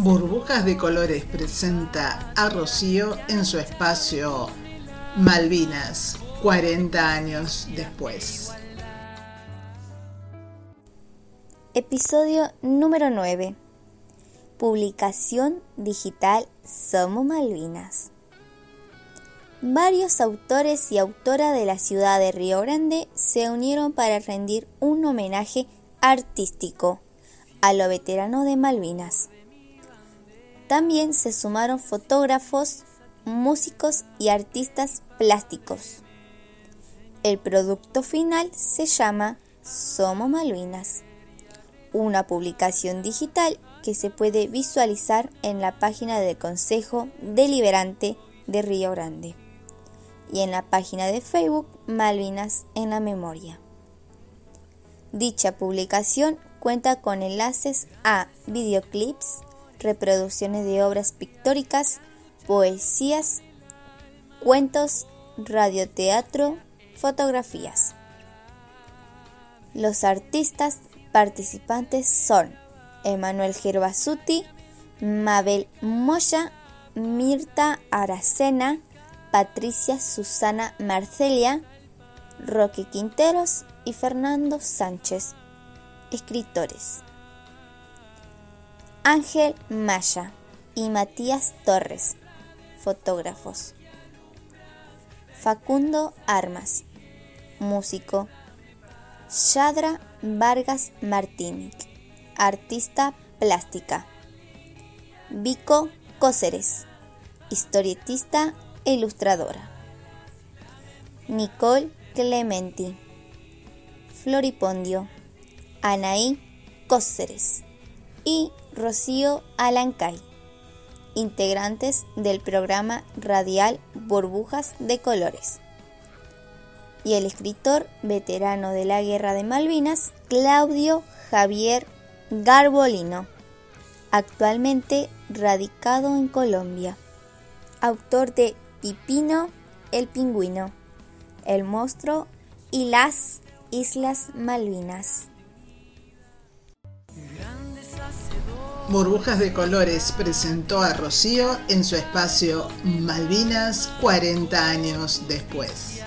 Burbujas de Colores presenta a Rocío en su espacio Malvinas, 40 años después. Episodio número 9. Publicación digital Somos Malvinas. Varios autores y autoras de la ciudad de Río Grande se unieron para rendir un homenaje artístico a lo veterano de Malvinas. También se sumaron fotógrafos, músicos y artistas plásticos. El producto final se llama Somos Malvinas, una publicación digital que se puede visualizar en la página del Consejo Deliberante de Río Grande y en la página de Facebook Malvinas en la Memoria. Dicha publicación cuenta con enlaces a videoclips, reproducciones de obras pictóricas, poesías, cuentos, radioteatro, fotografías. Los artistas participantes son Emanuel Gerbasuti, Mabel Moya, Mirta Aracena, Patricia Susana Marcelia, Roque Quinteros y Fernando Sánchez, escritores. Ángel Maya y Matías Torres, fotógrafos. Facundo Armas, músico. Shadra Vargas Martínez, artista plástica. Vico Cóceres, historietista e ilustradora. Nicole Clementi, Floripondio, Anaí Cóceres y Rocío Alancay, integrantes del programa radial Burbujas de Colores. Y el escritor veterano de la Guerra de Malvinas, Claudio Javier Garbolino, actualmente radicado en Colombia, autor de Pipino el Pingüino, El Monstruo y las Islas Malvinas. Burbujas de Colores presentó a Rocío en su espacio Malvinas 40 años después.